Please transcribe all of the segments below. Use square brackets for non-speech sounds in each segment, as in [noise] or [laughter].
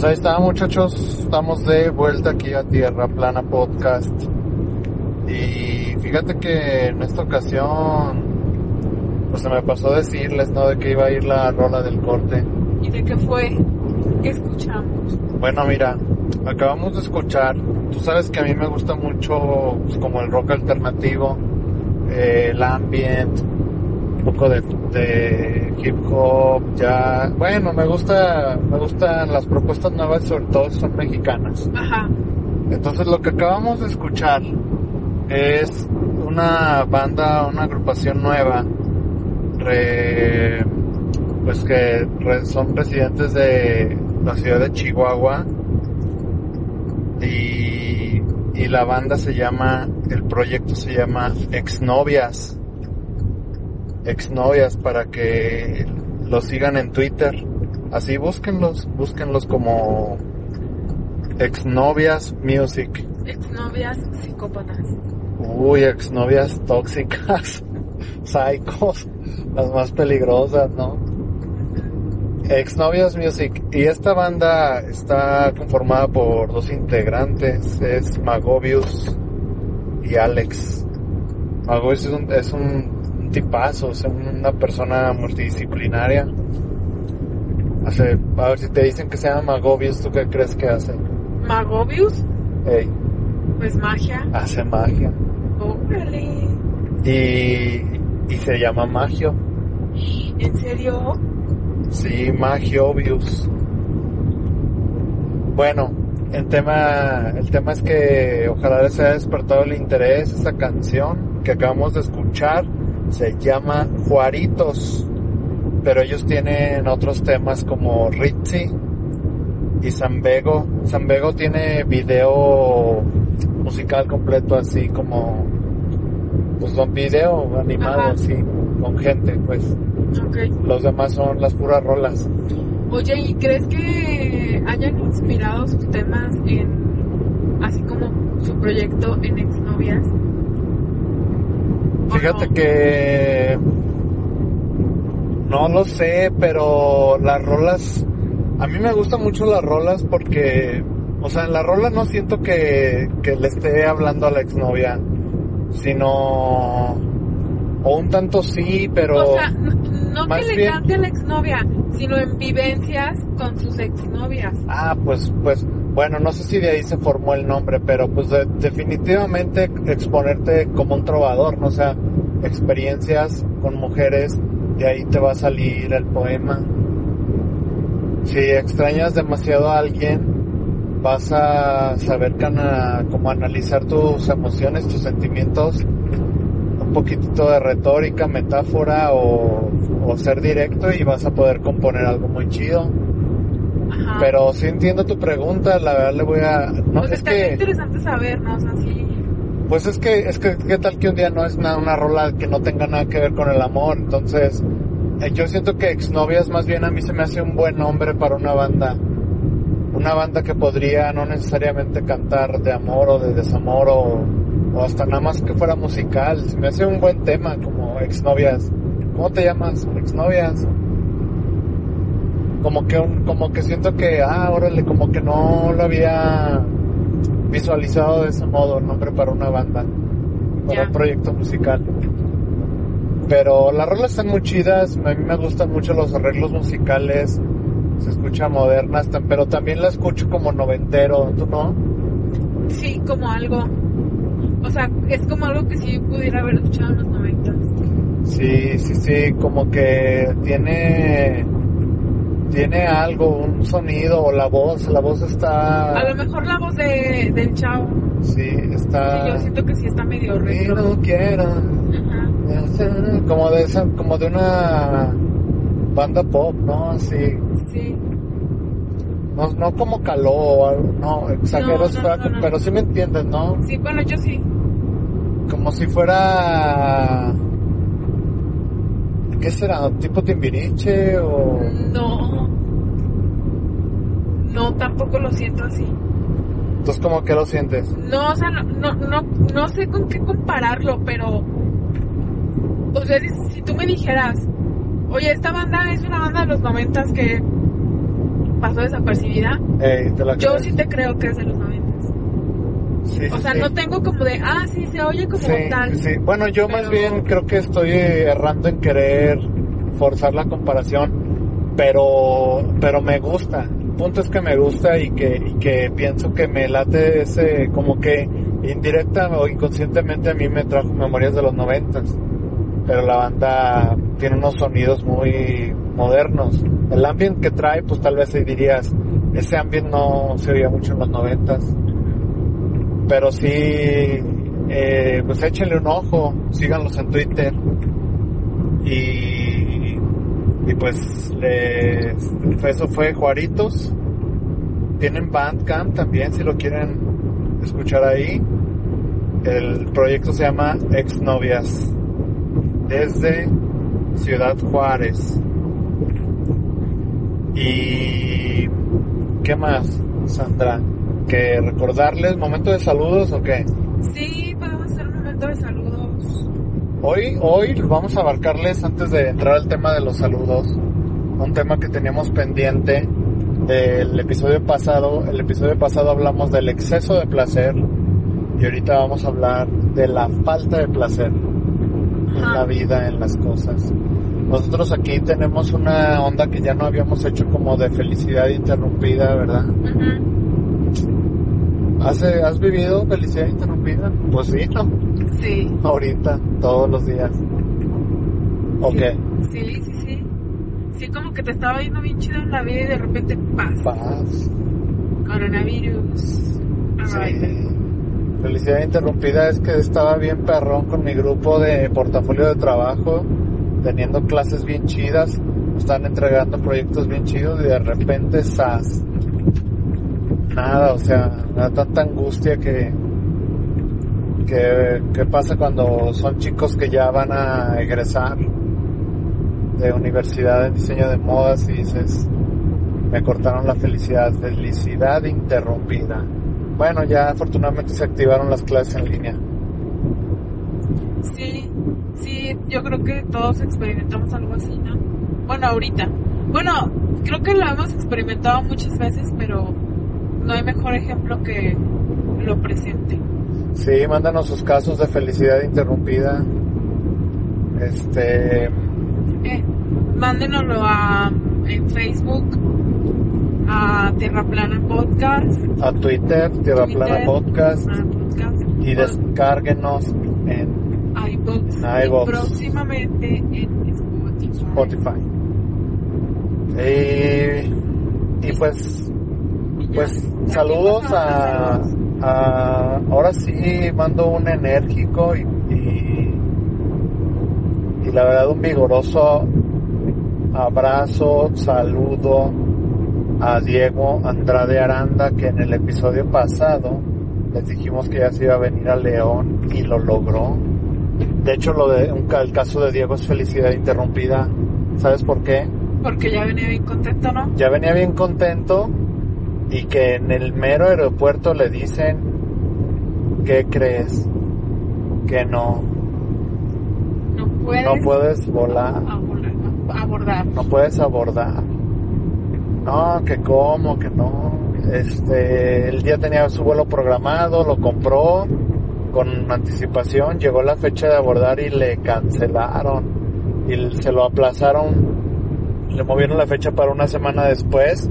Pues ahí está muchachos, estamos de vuelta aquí a Tierra Plana Podcast. Y fíjate que en esta ocasión, pues se me pasó decirles, ¿no? De que iba a ir la rola del corte. ¿Y de qué fue? ¿Qué escuchamos? Bueno, mira, acabamos de escuchar, tú sabes que a mí me gusta mucho, pues como el rock alternativo, eh, el ambient, un poco de, de hip hop, ya, bueno, me gusta, me gustan las propuestas nuevas, sobre todo si son mexicanas. Ajá. Entonces lo que acabamos de escuchar es una banda, una agrupación nueva, re- pues que re- son residentes de la ciudad de Chihuahua y, y la banda se llama, el proyecto se llama Exnovias. Exnovias para que los sigan en Twitter. Así búsquenlos, búsquenlos como Exnovias Music. Exnovias psicópatas. Uy, exnovias tóxicas, [laughs] psychos, las más peligrosas, ¿no? Exnovias Music. Y esta banda está conformada por dos integrantes, es Magobius y Alex. Magobius es un, es un tipazo, es una persona multidisciplinaria. Hace, a ver si te dicen que se llama Magobius, ¿tú qué crees que hace? Magobius, Ey, pues magia. hace magia. Órale. Y, y se llama Magio. ¿En serio? Sí, Magiobius. Bueno, el tema, el tema es que ojalá les haya despertado el interés esta canción que acabamos de escuchar. Se llama Juaritos. Pero ellos tienen otros temas como Ritzy y Zambego. Zambego tiene video musical completo así como pues con video animado Ajá. así con gente pues Ok. los demás son las puras rolas Oye, ¿y crees que hayan inspirado sus temas en, así como su proyecto en exnovias? ¿O fíjate que no lo sé pero las rolas a mí me gustan mucho las rolas porque o sea en la rola no siento que, que le esté hablando a la exnovia sino o un tanto sí pero O sea, no que le bien- cante a la exnovia, sino en vivencias con sus exnovias. Ah, pues, pues, bueno, no sé si de ahí se formó el nombre, pero pues de- definitivamente exponerte como un trovador, ¿no? O sea, experiencias con mujeres, de ahí te va a salir el poema. Si extrañas demasiado a alguien, vas a saber cana- cómo analizar tus emociones, tus sentimientos, un poquitito de retórica, metáfora o, o ser directo y vas a poder componer algo muy chido. Ajá. Pero sí entiendo tu pregunta, la verdad le voy a... No, pues es que... interesante saber, ¿no? O sea, sí. Pues es que, es que, ¿qué tal que un día no es una, una rola que no tenga nada que ver con el amor? Entonces, eh, yo siento que exnovias más bien a mí se me hace un buen nombre para una banda. Una banda que podría no necesariamente cantar de amor o de desamor o, o hasta nada más que fuera musical. Se me hace un buen tema como exnovias. ¿Cómo te llamas? Exnovias. Como que un, como que siento que, ah, órale, como que no lo había visualizado de ese modo, el nombre para una banda, para un proyecto musical. Pero las rolas están muy chidas, a mí me gustan mucho los arreglos musicales, se escucha moderna, hasta- pero también la escucho como noventero, ¿tú no? Sí, como algo. O sea, es como algo que sí pudiera haber escuchado en los noventas. Sí, sí, sí, como que tiene tiene algo, un sonido o la voz, la voz está A lo mejor la voz de, del chavo. sí, está Sí, yo siento que sí está medio y no quiero Ajá. como de esa, como de una banda pop, ¿no? Así, Sí. no, no como caló o algo, no, exagero, No, es no, flaco, no, no. pero sí me entiendes, ¿no? Sí, bueno, yo sí. Como si fuera, ¿qué será? ¿Tipo Timbiriche o...? No. No, tampoco lo siento así. Entonces, ¿cómo que lo sientes? No, o sea, no, no, no, no sé con qué compararlo, pero. O sea, si, si tú me dijeras, oye, esta banda es una banda de los noventas que pasó desapercibida, Ey, te la yo crees. sí te creo que es de los. Sí, O sea, sí. no tengo como de, ah, sí, se oye como Sí, tal. sí. Bueno, yo más bien creo que estoy errando en querer forzar la comparación, pero pero me gusta. El punto es que me gusta y que y que pienso que me late ese como que indirecta o inconscientemente a mí me trajo memorias de los noventas. Pero la banda tiene unos sonidos muy modernos. El ambient que trae, pues tal vez ahí dirías, ese ambient no se oía mucho en los noventas pero sí, eh, pues échenle un ojo, síganlos en Twitter y, y pues les, eso fue Juaritos. Tienen Bandcamp también si lo quieren escuchar ahí. El proyecto se llama Exnovias desde Ciudad Juárez. Y ¿qué más, Sandra? ¿Que recordarles momento de saludos o qué? Sí, podemos hacer un momento de saludos. Hoy, hoy vamos a abarcarles antes de entrar al tema de los saludos, un tema que teníamos pendiente del episodio pasado. El episodio pasado hablamos del exceso de placer y ahorita vamos a hablar de la falta de placer en Ajá. la vida, en las cosas. Nosotros aquí tenemos una onda que ya no habíamos hecho como de felicidad interrumpida, ¿verdad? Ujú. ¿Has, ¿Has vivido felicidad interrumpida? Pues sí, ¿no? Sí. Ahorita, todos los días. ¿O qué? Sí, sí, sí. Sí, como que te estaba yendo bien chido en la vida y de repente paz. Paz. Coronavirus. Sí. Felicidad interrumpida es que estaba bien perrón con mi grupo de portafolio de trabajo, teniendo clases bien chidas, están entregando proyectos bien chidos y de repente ¡zas! Nada, o sea, me da tanta angustia que, que, que pasa cuando son chicos que ya van a egresar de universidad en diseño de modas y dices, me cortaron la felicidad, felicidad interrumpida. Bueno, ya afortunadamente se activaron las clases en línea. Sí, sí, yo creo que todos experimentamos algo así, ¿no? Bueno, ahorita. Bueno, creo que lo hemos experimentado muchas veces, pero no hay mejor ejemplo que lo presente. Sí, mándanos sus casos de felicidad interrumpida. Este, Eh, mándenoslo a en Facebook, a Tierra Plana Podcast, a Twitter, Tierra Twitter, Plana Podcast, y descárguenos en iVoox. y próximamente en Spotify. Spotify. Y, y pues. Pues saludos a, ahora sí mando un enérgico y, y, y la verdad un vigoroso abrazo, saludo a Diego Andrade Aranda que en el episodio pasado les dijimos que ya se iba a venir a León y lo logró. De hecho, lo de un, el caso de Diego es felicidad interrumpida. ¿Sabes por qué? Porque ya venía bien contento, ¿no? Ya venía bien contento y que en el mero aeropuerto le dicen, ¿qué crees? Que no, No puedes, no puedes volar, abordar. abordar. no puedes abordar. No, que cómo, que no. Este, él ya tenía su vuelo programado, lo compró con anticipación, llegó la fecha de abordar y le cancelaron y se lo aplazaron, le movieron la fecha para una semana después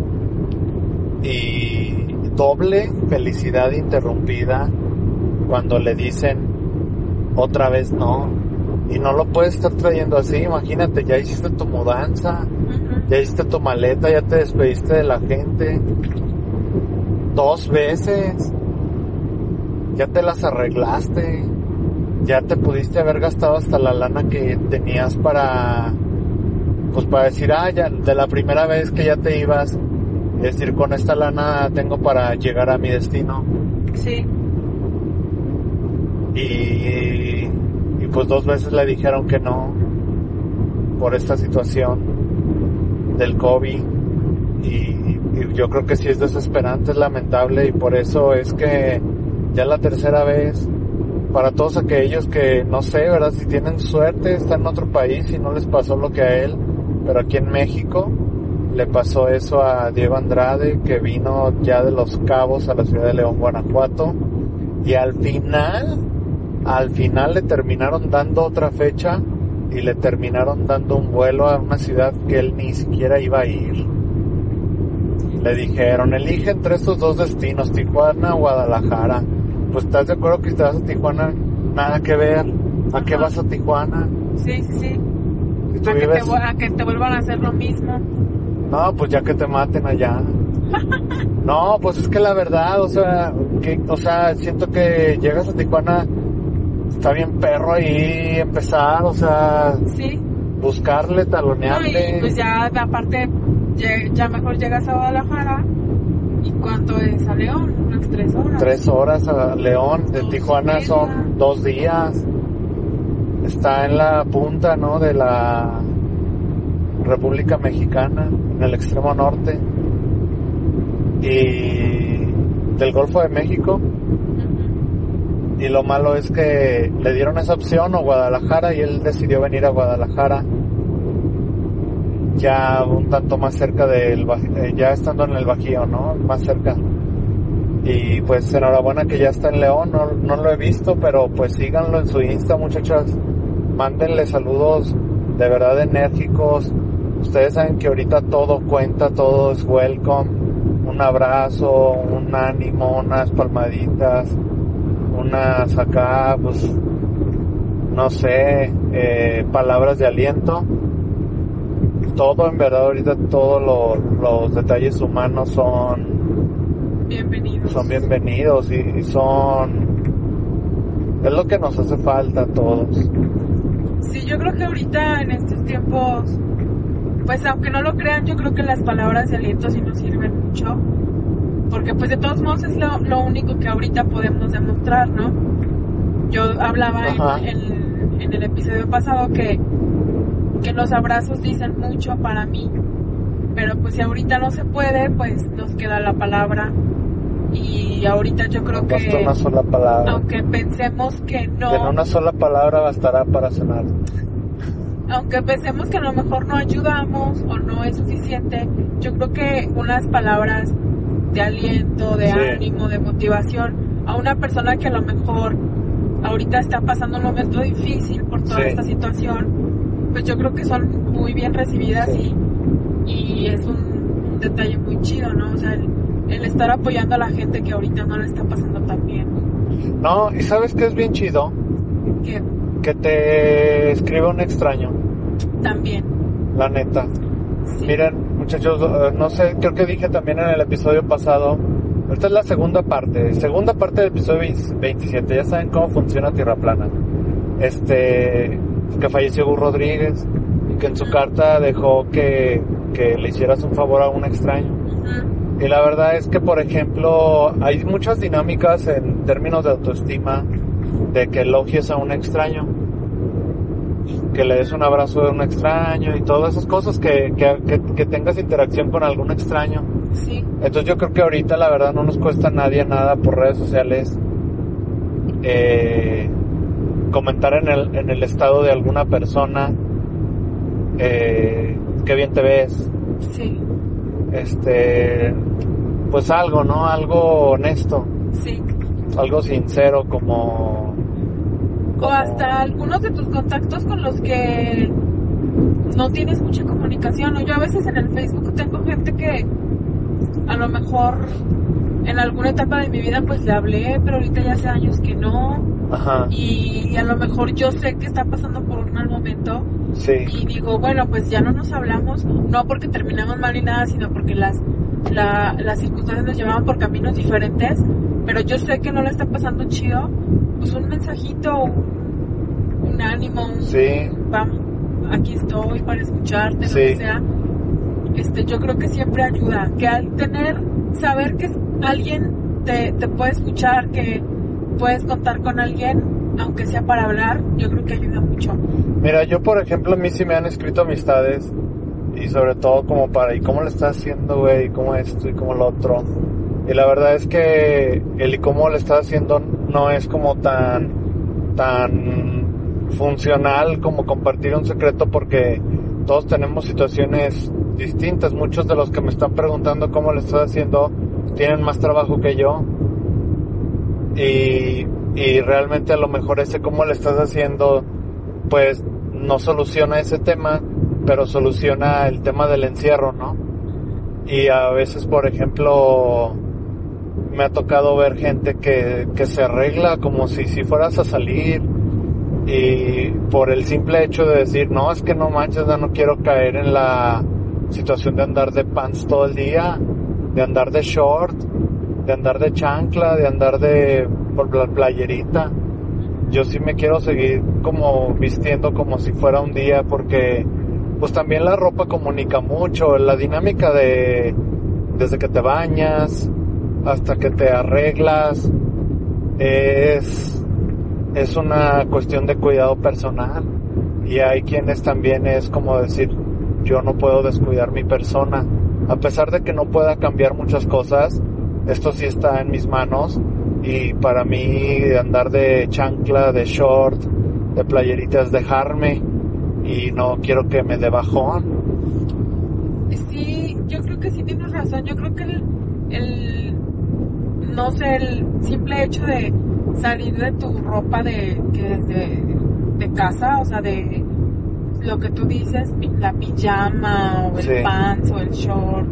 y doble felicidad interrumpida cuando le dicen otra vez no. Y no lo puedes estar trayendo así, imagínate, ya hiciste tu mudanza, ya hiciste tu maleta, ya te despediste de la gente dos veces, ya te las arreglaste, ya te pudiste haber gastado hasta la lana que tenías para, pues para decir, ah, ya, de la primera vez que ya te ibas, es decir, con esta lana tengo para llegar a mi destino. Sí, Y, y pues dos veces le dijeron que no por esta situación del COVID. Y, y yo creo que sí es desesperante, es lamentable y por eso es que ya la tercera vez, para todos aquellos que no sé, ¿verdad? Si tienen suerte, están en otro país y no les pasó lo que a él, pero aquí en México, le pasó eso a Diego Andrade, que vino ya de Los Cabos a la ciudad de León, Guanajuato, y al final, al final le terminaron dando otra fecha y le terminaron dando un vuelo a una ciudad que él ni siquiera iba a ir. Le dijeron, elige entre estos dos destinos, Tijuana o Guadalajara. Pues estás de acuerdo que si te vas a Tijuana, nada que ver. ¿A qué vas a Tijuana? Sí, sí, sí. Si A que, te, a que te vuelvan a hacer lo mismo. No, pues ya que te maten allá. [laughs] No, pues es que la verdad, o sea, que, o sea, siento que llegas a Tijuana, está bien perro ahí empezar, o sea, Sí. buscarle, No, talonearle. y pues ya, aparte, ya, mejor llegas a Guadalajara. ¿Y cuánto es a León? Unas tres horas. Tres horas a León, de Dos Tijuana son dos días. Está en la punta, ¿no? De la República Mexicana, en el extremo norte. Y del Golfo de México. Y lo malo es que le dieron esa opción o Guadalajara y él decidió venir a Guadalajara. Ya un tanto más cerca del, eh, ya estando en el Bajío, ¿no? Más cerca. Y pues enhorabuena que ya está en León, no, no lo he visto, pero pues síganlo en su Insta, muchachas. Mándenle saludos de verdad enérgicos. Ustedes saben que ahorita todo cuenta, todo es welcome. Un abrazo, un ánimo, unas palmaditas, unas acá, pues, no sé, eh, palabras de aliento. Todo en verdad ahorita, todos lo- los detalles humanos son Bienvenidos. son bienvenidos y, y son es lo que nos hace falta a todos Sí, yo creo que ahorita en estos tiempos, pues aunque no lo crean, yo creo que las palabras de aliento sí nos sirven mucho. Porque pues de todos modos es lo, lo único que ahorita podemos demostrar, ¿no? Yo hablaba Ajá. en, en- en el episodio pasado que, que los abrazos dicen mucho para mí. Pero pues si ahorita no se puede, pues nos queda la palabra. Y ahorita yo creo basta que, una sola palabra aunque pensemos que no... en una sola palabra bastará para sanar aunque pensemos que a lo mejor no ayudamos o no es suficiente, yo creo que unas palabras de aliento, de Sí. ánimo, de motivación a una persona que a lo mejor ahorita está pasando un momento difícil por toda Sí. esta situación, pues yo creo que son muy bien recibidas Sí. y, y es un, un detalle muy chido, ¿no? O sea, el, el estar apoyando a la gente que ahorita no le está pasando tan bien. no y sabes que es bien chido Que que te escriba un extraño también, la neta sí. miren muchachos eh, no sé creo que dije también en el episodio pasado esta es la segunda parte segunda parte del episodio 27 ya saben cómo funciona Tierra Plana este que falleció Gus Rodríguez y que en su carta dejó que, que le hicieras un favor a un extraño. Ujú. Y la verdad es que, por ejemplo, hay muchas dinámicas en términos de autoestima de que elogies a un extraño, que le des un abrazo de un extraño y todas esas cosas, que, que, que- que tengas interacción con algún extraño. Sí, Entonces yo creo que ahorita la verdad no nos cuesta a nadie nada por redes sociales eh, comentar en el, en el estado de alguna persona eh, qué bien te ves, sí, este pues algo, ¿no? Algo honesto, sí. algo sincero como... O hasta algunos de tus contactos con los que no tienes mucha comunicación. O yo a veces en el Facebook tengo gente que a lo mejor en alguna etapa de mi vida pues le hablé, pero ahorita ya hace años que no. Ajá, Y a lo mejor yo sé que está pasando por un mal momento sí, y digo, bueno, pues ya no nos hablamos, no porque terminamos mal ni nada, sino porque las, la- las circunstancias nos llevaban por caminos diferentes, pero yo sé que no le está pasando chido, pues un mensajito, un, un ánimo, un sí, vamos, aquí estoy para escucharte, Sí. lo que sea. Este, yo creo que siempre ayuda, que al tener, saber que alguien te, te puede escuchar, que puedes contar con alguien, aunque sea para hablar, yo creo que ayuda mucho. Mira, yo por ejemplo, a mí sí me han escrito amistades y sobre todo como para, ¿y cómo le estás haciendo, güey? ¿Y cómo esto y cómo lo otro? Y la verdad es que el y cómo le estás haciendo no es como tan, tan funcional como compartir un secreto porque todos tenemos situaciones distintas. Muchos de los que me están preguntando cómo le estoy haciendo tienen más trabajo que yo. Y, y realmente a lo mejor ese cómo le estás haciendo, pues no soluciona ese tema, pero soluciona el tema del encierro, ¿no? Y a veces, por ejemplo, me ha tocado ver gente que, que se arregla como si, si fueras a salir y por el simple hecho de decir, no, es que no manches, ya no quiero caer en la situación de andar de pants todo el día, de andar de short, de andar de chancla, de andar de por la playerita. Yo sí me quiero seguir como vistiendo como si fuera un día porque pues también la ropa comunica mucho, la dinámica de desde que te bañas hasta que te arreglas es es una cuestión de cuidado personal. Y hay quienes también es como decir yo no puedo descuidar mi persona. A pesar de que no pueda cambiar muchas cosas esto sí está en mis manos. Y para mí andar de chancla de short de playeritas dejarme y no quiero que me dé bajón Sí, yo creo que sí tienes razón. Yo creo que el, el no sé, el simple hecho de salir de tu ropa de, que es de, casa, o sea, de lo que tú dices, la pijama o el Sí. pants o el short,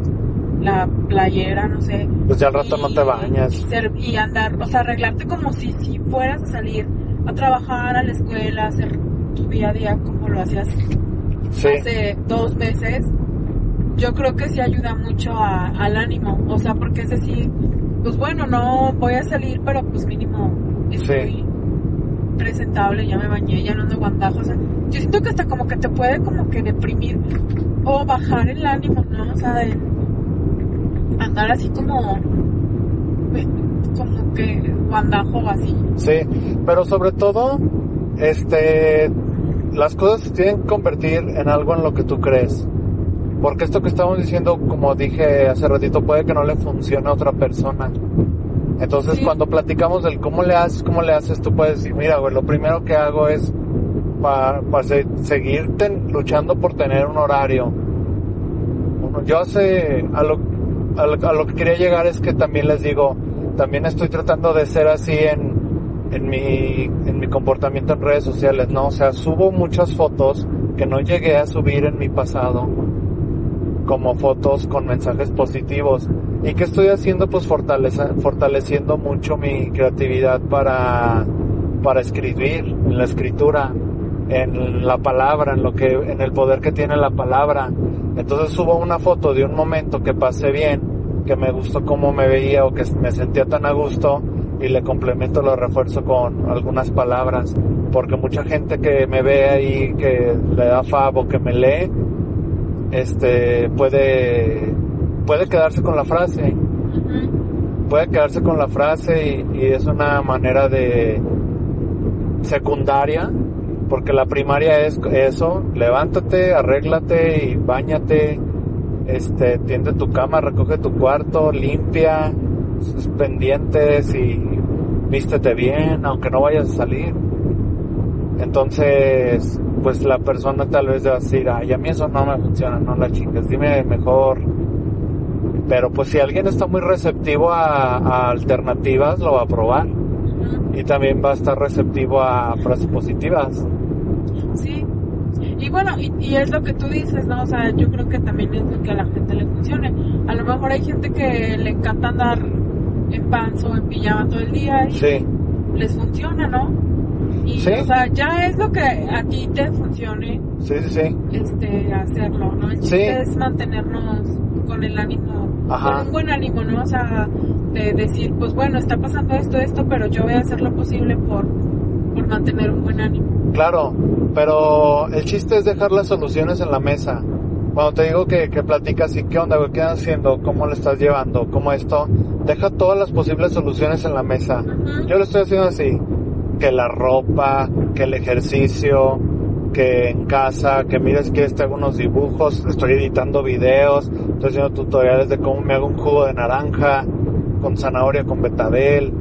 la playera, no sé. pues ya al rato no te Y bañas ser- y andar, o sea, arreglarte como si, si fueras a salir a trabajar, a la escuela, a hacer tu día a día como lo hacías sí hace dos meses, yo creo que sí ayuda mucho a- al ánimo. O sea, porque es decir, pues bueno, no voy a salir, pero pues mínimo estoy presentable, ya me bañé, ya no ando guandajo. O sea, yo siento que hasta como que te puede como que deprimir o bajar el ánimo, ¿no? O sea, de andar así como, como que guandajo o así. Sí, pero sobre todo, este, las cosas se tienen que convertir en algo en lo que tú crees. Porque esto que estamos diciendo, como dije hace ratito, puede que no le funcione a otra persona. Entonces, Sí. cuando platicamos del cómo le haces, cómo le haces, tú puedes decir, mira, güey, lo primero que hago es para seguir ten- luchando por tener un horario. Uno- yo sé, a lo, a, lo, a lo que quería llegar es que también les digo, también estoy tratando de ser así en, en, mi, en mi comportamiento en redes sociales, ¿no? O sea, subo muchas fotos que no llegué a subir en mi pasado, como fotos con mensajes positivos. ¿Y qué estoy haciendo? Pues fortaleciendo mucho mi creatividad para, para escribir, en la escritura, en la palabra, en lo que, en el poder que tiene la palabra. Entonces subo una foto de un momento que pasé bien, que me gustó cómo me veía o que me sentía tan a gusto y le complemento, lo refuerzo con algunas palabras. Porque mucha gente que me ve ahí, que le da fav o que me lee, este, puede, puede quedarse con la frase puede quedarse con la frase y, y es una manera de secundaria porque la primaria es eso levántate arréglate y bañate este tiende tu cama recoge tu cuarto limpia pendientes y vístete bien aunque no vayas a salir entonces pues la persona tal vez va a decir ay a mí eso no me funciona no la chingues dime mejor pero pues si alguien está muy receptivo a, a alternativas, lo va a probar. Y también va a estar receptivo a frases positivas. Sí. Y bueno, y, y es lo que tú dices, ¿no? O sea, yo creo que también es lo que a la gente le funcione. A lo mejor hay gente que le encanta andar en pants o en pijama todo el día y Sí, les funciona, ¿no? Y, Sí. o sea, ya es lo que a ti te funcione, sí, sí, sí. este, hacerlo, ¿no? El chiste Sí. es mantenernos con el ánimo, Ajá. con un buen ánimo, ¿no? O sea, de decir, pues bueno, está pasando esto, esto, pero yo voy a hacer lo posible por, por mantener un buen ánimo. Claro, pero el chiste es dejar las soluciones en la mesa. Cuando te digo que, que platicas y qué onda, güey, qué estás haciendo, cómo lo estás llevando, cómo esto, deja todas las posibles soluciones en la mesa. Yo lo estoy haciendo así, que la ropa, que el ejercicio, que en casa, que mires que te hago unos dibujos, estoy editando videos, estoy haciendo tutoriales de cómo me hago un jugo de naranja, con zanahoria, con betabel.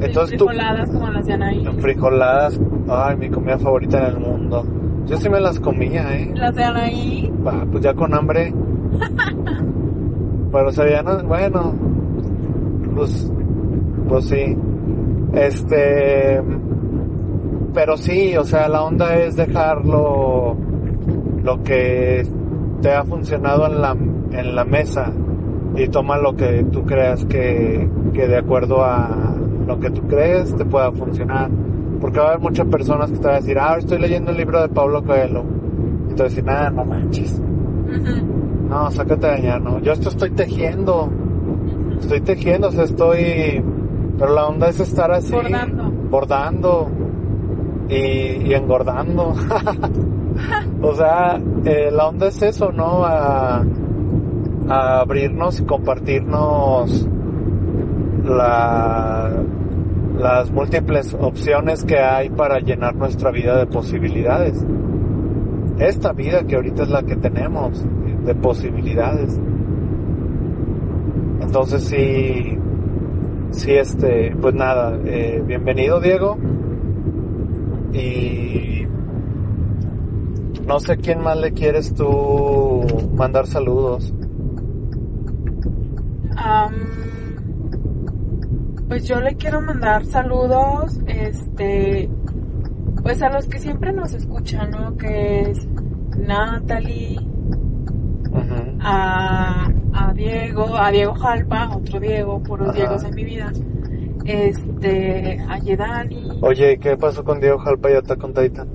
Entonces tú, Frijoladas como las de Anaí. frijoladas, ay, mi comida favorita en el mundo. Yo sí me las comía, eh. Las de Anaí, Ah, pues ya con hambre, [laughs] Pero sería, no, bueno, pues, pues sí. Este, pero sí, o sea, la onda es dejarlo lo que te ha funcionado en la, en la mesa y toma lo que tú creas que, que de acuerdo a lo que tú crees te pueda funcionar. Porque va a haber muchas personas que te van a decir, ah, estoy leyendo el libro de Pablo Coelho. Y te van a decir, nada, no manches. No, sácate de allá, no. Yo esto estoy tejiendo. Estoy tejiendo, o sea, estoy... Pero la onda es estar así. Bordando. Bordando. Y, y engordando. [laughs] o sea, eh, la onda es eso, ¿no? A, a abrirnos y compartirnos la, las múltiples opciones que hay para llenar nuestra vida de posibilidades. Esta vida que ahorita es la que tenemos de posibilidades. Entonces sí, sí este, pues nada, eh, bienvenido Diego. Y no sé quién más le quieres tú mandar saludos. Pues yo le quiero mandar saludos, este, pues a los que siempre nos escuchan, ¿no? Que es Natalie, a, a Diego, a Diego Jalpa, otro Diego, puros Ajá. Diegos en mi vida. Este, a Yedani, Oye, ¿qué pasó con Diego Jalpa y Attack on Titan?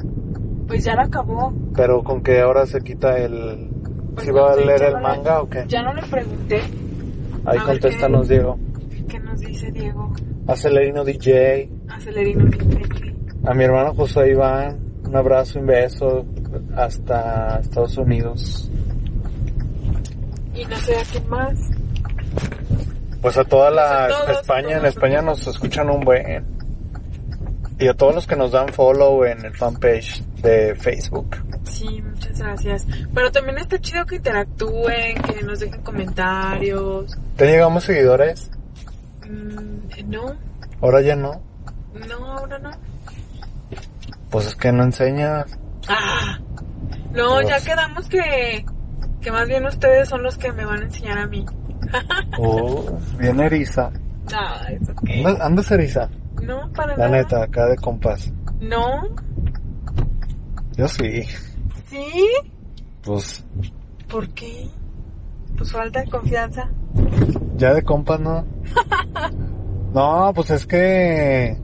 pues ya la acabó. Pero con que ahora se quita el... Pues ¿Si no va a leer el le- manga o qué? Ya no le pregunté Ahí contéstanos, qué- Diego. Dice Diego. Acelerino DJ, Acelerino dice, a mi hermano José Iván, un abrazo, un beso hasta Estados Unidos. y no sé a quién más. Pues a toda la Pues a todos, España, en. España nos escuchan un buen. Y a todos los que nos dan follow en el fanpage de Facebook. Sí, muchas gracias. Pero también está chido que interactúen, que nos dejen comentarios. ¿Te llegamos seguidores? Mm, no, Ahora ya no. no, ahora no. Pues es que no enseñas. Ah, no, ya Uf. quedamos que, que más bien ustedes son los que me van a enseñar a mí. Oh, [laughs] bien eriza. Ah, eso ¿Andas, andas eriza? No, para La nada. neta, acá de compás. No, Yo sí. sí, Pues ¿por qué? Pues falta de confianza. Ya de compas no. [laughs] No, pues es que...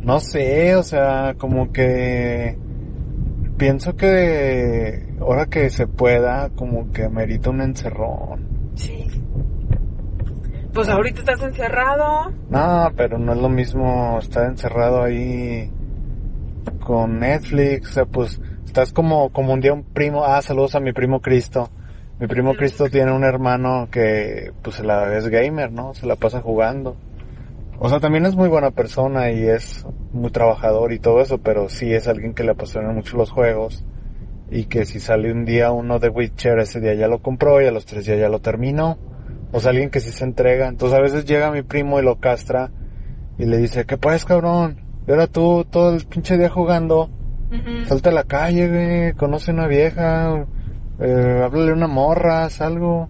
No sé, o sea, como que... Pienso que ahora que se pueda, como que amerita un encerrón. Sí. Pues ahorita estás encerrado. No, pero no es lo mismo estar encerrado ahí con Netflix, o sea, pues estás como, como un día un primo, ah, saludos a mi primo Cristo. Mi primo Cristo tiene un hermano que pues se la es gamer, ¿no? Se la pasa jugando. O sea, también es muy buena persona y es muy trabajador y todo eso, pero sí es alguien que le apasiona mucho los juegos y que si sale un día uno de Witcher, ese día ya lo compró y a los tres días ya lo terminó. O sea, alguien que sí se entrega. Entonces a veces llega mi primo y lo castra y le dice, ¿qué pues, cabrón? Y ahora tú todo el pinche día jugando, salta a la calle, güey, conoce una vieja, eh, háblale a una morra, haz algo.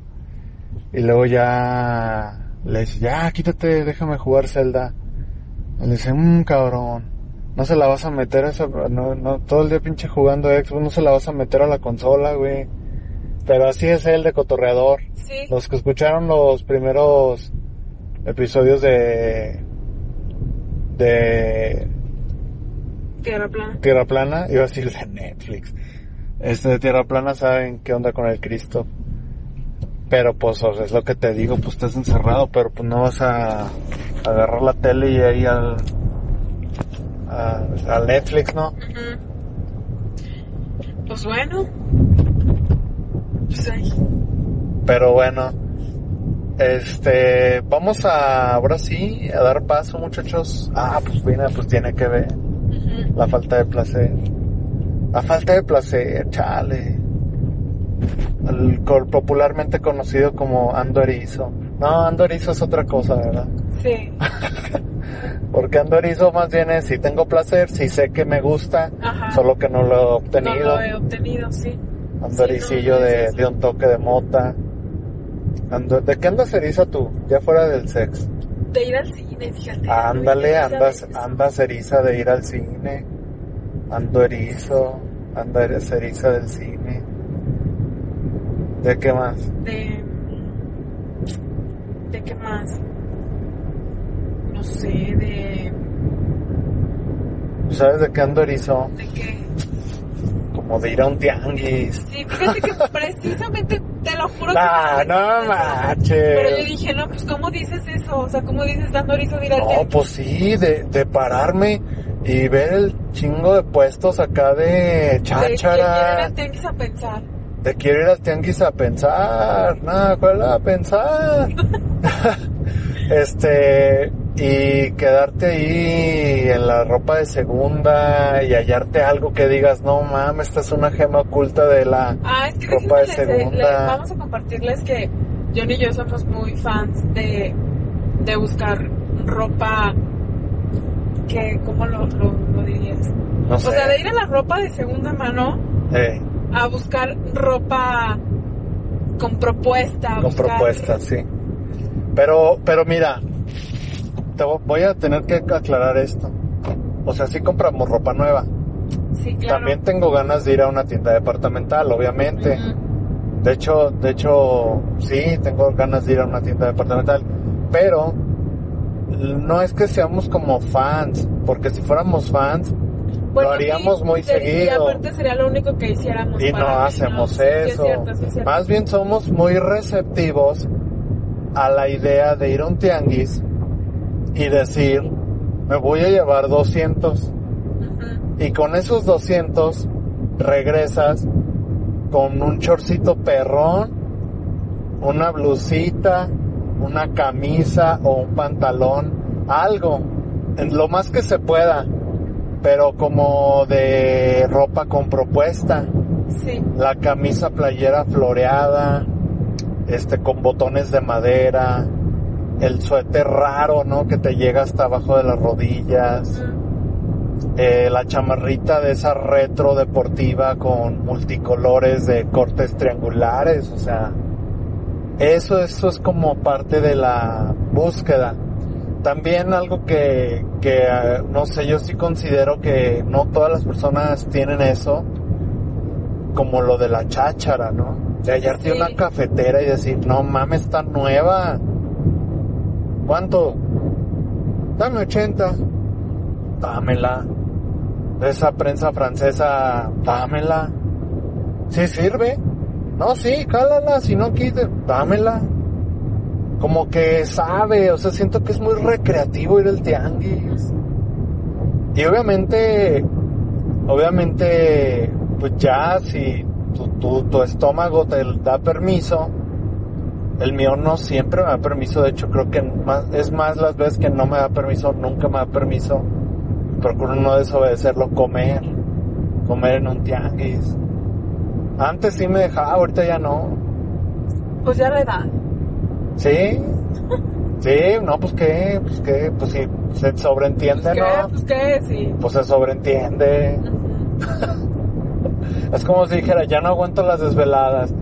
Y luego ya le dice, ya, quítate, déjame jugar Zelda. Y le dice, mmm, cabrón, no se la vas a meter a esa, no, no, todo el día pinche jugando Xbox, no se la vas a meter a la consola, güey. Pero así es él de cotorreador. Sí. Los que escucharon los primeros episodios de de Tierra plana. Tierra Plana, iba a decir de Netflix. Este de Tierra Plana saben qué onda con el Cristo. Pero pues o sea, es lo que te digo, pues estás encerrado, pero pues no vas a agarrar la tele y ahí al a- Netflix, ¿no? Pues bueno. Pues ahí. Pero bueno, este, vamos a ahora sí a dar paso, muchachos. Ah, pues mira, pues tiene que ver la falta de placer. La falta de placer, chale. El popularmente conocido como ando erizo. No, ando erizo es otra cosa, ¿verdad? Sí. [laughs] Porque ando erizo más bien es si tengo placer, si sé que me gusta, Ajá. solo que no lo he No obtenido. lo he obtenido, sí. Ando Sí, ericillo no, de, de un toque de mota. Ando, ¿De qué andas eriza tú? Ya fuera del sex. De ir al cine, fíjate. Ándale, andas, andas eriza de ir al cine. Ando erizo, anda eres eriza del cine. ¿De qué más? De. ¿De qué más? No sé, de. ¿Sabes de qué ando erizo? ¿De qué? Como de ir a un tianguis. Sí, fíjate que [laughs] precisamente, te lo juro Ah, que... no manches. Pero yo dije, no, pues, ¿cómo dices eso? O sea, ¿cómo dices dando erizo de ir al No, tianguis? pues sí, de, de pararme y ver el chingo de puestos acá de De que quieren cháchara. al tianguis a pensar. Te quiero ir al tianguis a pensar. Nada, ¿cuál a pensar? [laughs] este, y quedarte ahí en la ropa de segunda y hallarte algo que digas, no mames, esta es una gema oculta de la... Ah, es que Ropa de les- segunda. les- vamos a compartirles que John y yo somos muy fans de, de buscar ropa que, ¿cómo lo, lo, lo dirías? No O sea, de ir a la ropa de segunda mano eh, a buscar ropa con propuesta. con buscar- propuestas, sí. Pero, pero mira, te vo- voy a tener que aclarar esto. O sea, sí compramos ropa nueva. Sí, claro. También tengo ganas de ir a una tienda departamental, obviamente. De hecho, de hecho, sí, tengo ganas de ir a una tienda departamental, pero no es que seamos como fans, porque si fuéramos fans Bueno, lo haríamos sí, muy sería- seguido. Y aparte sería lo único que hiciéramos. y no hacemos sí, sí es eso. cierto, sí es cierto. Más bien somos muy receptivos a la idea de ir a un tianguis y decir, me voy a llevar 200 Ujú. y con esos 200 regresas con un chorcito perrón, una blusita, una camisa o un pantalón, algo, en lo más que se pueda, pero como de ropa con propuesta, Sí. la camisa playera floreada, este con botones de madera, el suéter raro, ¿no? Que te llega hasta abajo de las rodillas eh, la chamarrita de esa retro deportiva con multicolores de cortes triangulares, o sea, eso, eso es como parte de la búsqueda. También algo que, que eh, no sé, yo sí considero que no todas las personas tienen eso, como lo de la cháchara, ¿no? De hallarte Sí. una cafetera y decir, no mames, está nueva. ¿Cuánto? Dame 80 dámela. De esa prensa francesa, dámela. Si sirve. No, sí, cálala, si no quite, dámela. Como que sabe, o sea, siento que es muy recreativo ir al tianguis. Y obviamente, obviamente, pues ya si tu, tu, tu estómago te da permiso, el mío no siempre me da permiso, de hecho creo que más, es más las veces que no me da permiso, nunca me da permiso. Procuro no desobedecerlo, comer, comer en un tianguis. Antes sí me dejaba, ahorita ya no. Pues ya la edad. ¿Sí? Sí, no, pues qué, pues qué, pues sí, se sobreentiende, Pues qué, ¿no? pues qué, sí. Pues se sobreentiende. Es como si dijera, ya no aguanto las desveladas.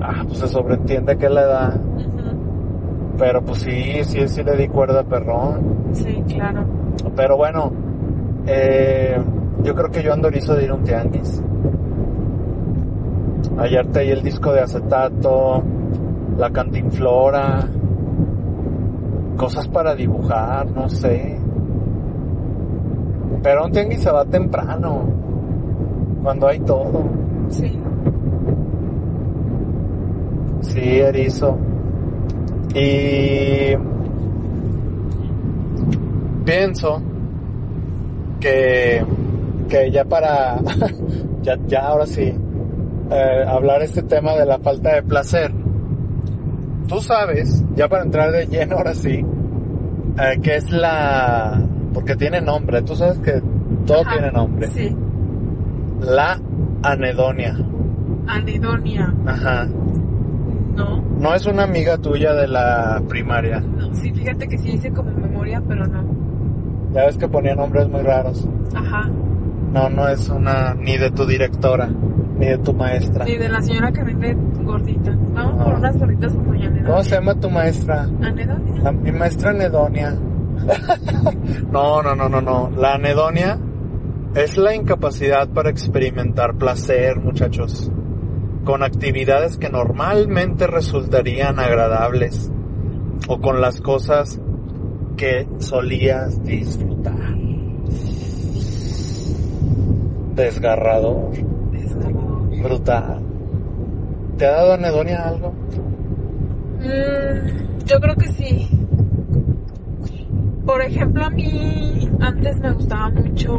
Ah, pues se sobreentiende que la edad. Ujú. Pero pues sí, sí, sí le di cuerda perrón. Sí, claro. Pero bueno, eh, yo creo que yo ando erizo de ir a un tianguis. Hallarte ahí el disco de acetato, la cantinflora, cosas para dibujar, no sé. Pero un tianguis se va temprano, cuando hay todo. Sí. Sí, erizo. Y pienso que, que ya para, [laughs] ya, ya ahora sí, eh, hablar este tema de la falta de placer. Tú sabes, ya para entrar de lleno ahora sí, eh, que es la, porque tiene nombre, tú sabes que todo Ajá, tiene nombre. Sí. La anedonia. Anidonia. Ajá. No. No es una amiga tuya de la primaria. No. Sí, fíjate que sí hice como memoria, pero no. Ya ves que ponía nombres muy raros. Ajá. No, no es una ni de tu directora. Ni de tu maestra. Ni de la señora que vende gorditas. Vamos por unas gorditas con doña Anedonia. ¿Cómo se llama tu maestra? Anedonia. La- mi maestra anedonia. [laughs] no, no, no, no, no. La anedonia es la incapacidad para experimentar placer, muchachos, con actividades que normalmente resultarían agradables o con las cosas que solías disfrutar. Desgarrador. Brutal. ¿Te ha dado anedonia algo? Mm, yo creo que sí. Por ejemplo, a mí antes me gustaba mucho,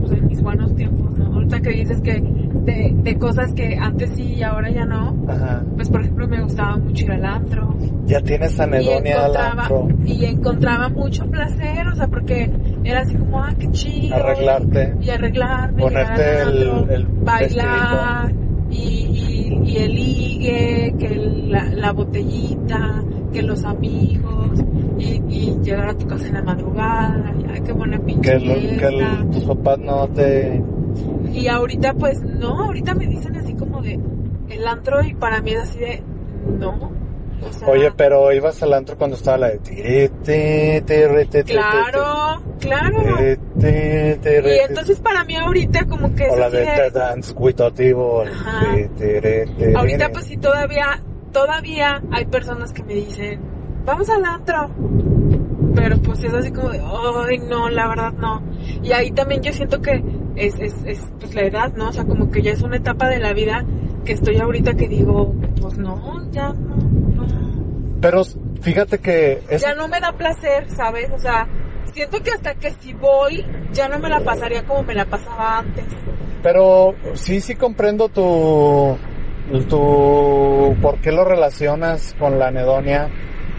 pues, en mis buenos tiempos, ¿no? Ahorita que dices que de, de cosas que antes sí y ahora ya no, Ajá. pues por ejemplo me gustaba mucho ir al antro. Ya tienes anedonia al antro. y encontraba mucho placer, o sea, porque era así como, ah, qué chido. Arreglarte. Y arreglarme, Ponerte al antro, el bailar, y, y, y el ligue, que el- la, la botellita, que los amigos, y, y llegar a tu casa en la madrugada, y, ay, qué buena pinche Que, lo- que el- tus papás no te... Y ahorita pues no, ahorita me dicen así como de el antro y para mí es así de no. O sea, Oye, pero ibas al antro cuando estaba la de... tiri, ti, tiri, ti, ti, claro, claro. Y entonces para mí ahorita como que es O la de Dance with ahorita pues sí todavía, todavía hay personas que me dicen, vamos al antro. Pero pues es así como de, ay no, la verdad no. Y ahí también yo siento que es, es, es pues la edad, ¿no? O sea, como que ya es una etapa de la vida que estoy ahorita que digo, pues no, ya no, no. Pero fíjate que... Es... ya no me da placer, ¿sabes? O sea, siento que hasta que si voy, ya no me la pasaría como me la pasaba antes. Pero sí, sí comprendo tu... tu... ¿Por qué lo relacionas con la anedonia?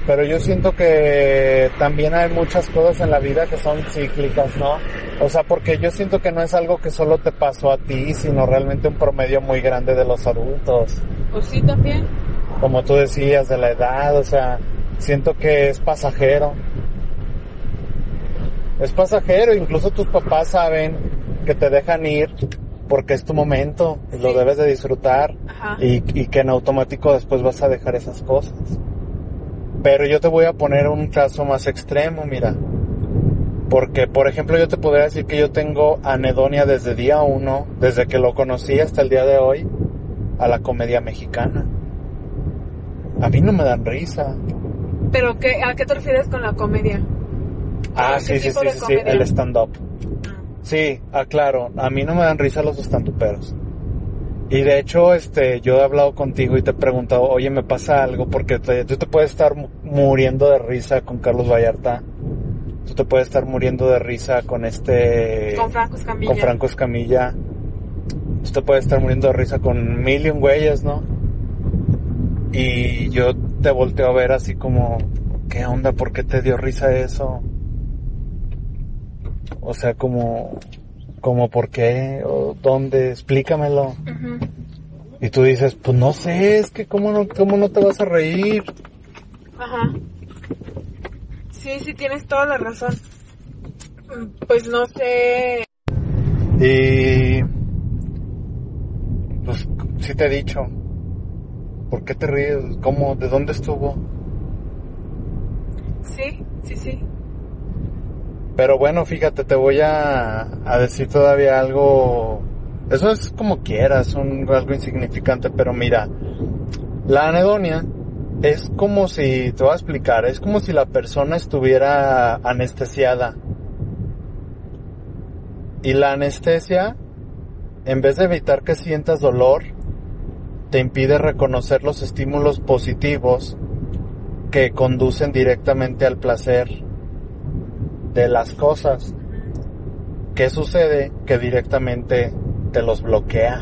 Pero yo siento que también hay muchas cosas en la vida que son cíclicas, ¿no? O sea, porque yo siento que no es algo que solo te pasó a ti, sino realmente un promedio muy grande de los adultos. Pues sí, también. Como tú decías, de la edad, o sea, siento que es pasajero. Es pasajero, incluso tus papás saben que te dejan ir porque es tu momento y lo debes de disfrutar Ajá. y, y que en automático después vas a dejar esas cosas. Pero yo te voy a poner un caso más extremo, mira. Porque, por ejemplo, yo te podría decir que yo tengo anedonia desde día uno, desde que lo conocí hasta el día de hoy, a la comedia mexicana. A mí no me dan risa. Pero ¿qué, ¿a qué te refieres con la comedia? Ah, ¿Qué sí, sí, sí, sí, el stand-up. Sí, aclaro, a mí no me dan risa los estanduperos. Y de hecho, este, yo he hablado contigo y te he preguntado, oye, me pasa algo, porque te- tú te puedes estar mu- muriendo de risa con Carlos Vallarta, tú te puedes estar muriendo de risa con este, Con Franco Escamilla. con Franco Escamilla, tú te puedes estar muriendo de risa con mil y un güeyes, ¿no? Y yo te volteo a ver así como, ¿qué onda? ¿Por qué te dio risa eso? O sea, como, como por qué, o dónde, explícamelo. Y tú dices, pues no sé, es que cómo no, cómo no te vas a reír. Ajá. Sí, sí, tienes toda la razón. Pues no sé. Y, pues, sí te he dicho, ¿por qué te ríes? ¿Cómo? ¿De dónde estuvo? Sí, sí, sí. Pero bueno, fíjate, te voy a, a decir todavía algo. Eso es como quieras, un, algo insignificante, pero mira, la anedonia es como si, te voy a explicar, es como si la persona estuviera anestesiada. Y la anestesia, en vez de evitar que sientas dolor, te impide reconocer los estímulos positivos que conducen directamente al placer de las cosas. ¿Qué sucede? Que directamente te los bloquea.